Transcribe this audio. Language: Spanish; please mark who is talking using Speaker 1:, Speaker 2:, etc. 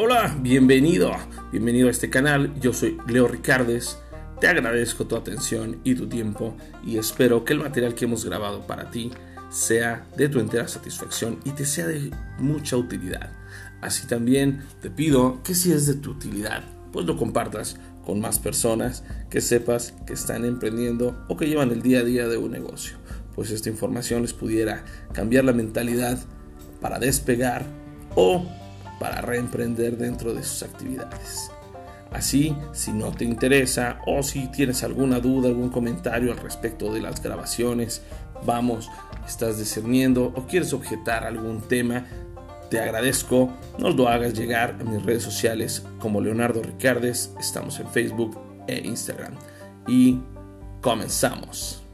Speaker 1: Hola, bienvenido, bienvenido a este canal. Yo soy Leo Ricardes. Te agradezco tu atención y tu tiempo y espero que el material que hemos grabado para ti sea de tu entera satisfacción y te sea de mucha utilidad. Así también te pido que si es de tu utilidad, pues lo compartas con más personas que sepas que están emprendiendo o que llevan el día a día de un negocio, pues esta información les pudiera cambiar la mentalidad para despegar o para reemprender dentro de sus actividades. Así, si no te interesa o si tienes alguna duda, algún comentario al respecto de las grabaciones, vamos, estás discerniendo o quieres objetar algún tema, te agradezco, nos lo hagas llegar a mis redes sociales como Leonardo Ricardes, estamos en Facebook e Instagram. Y comenzamos.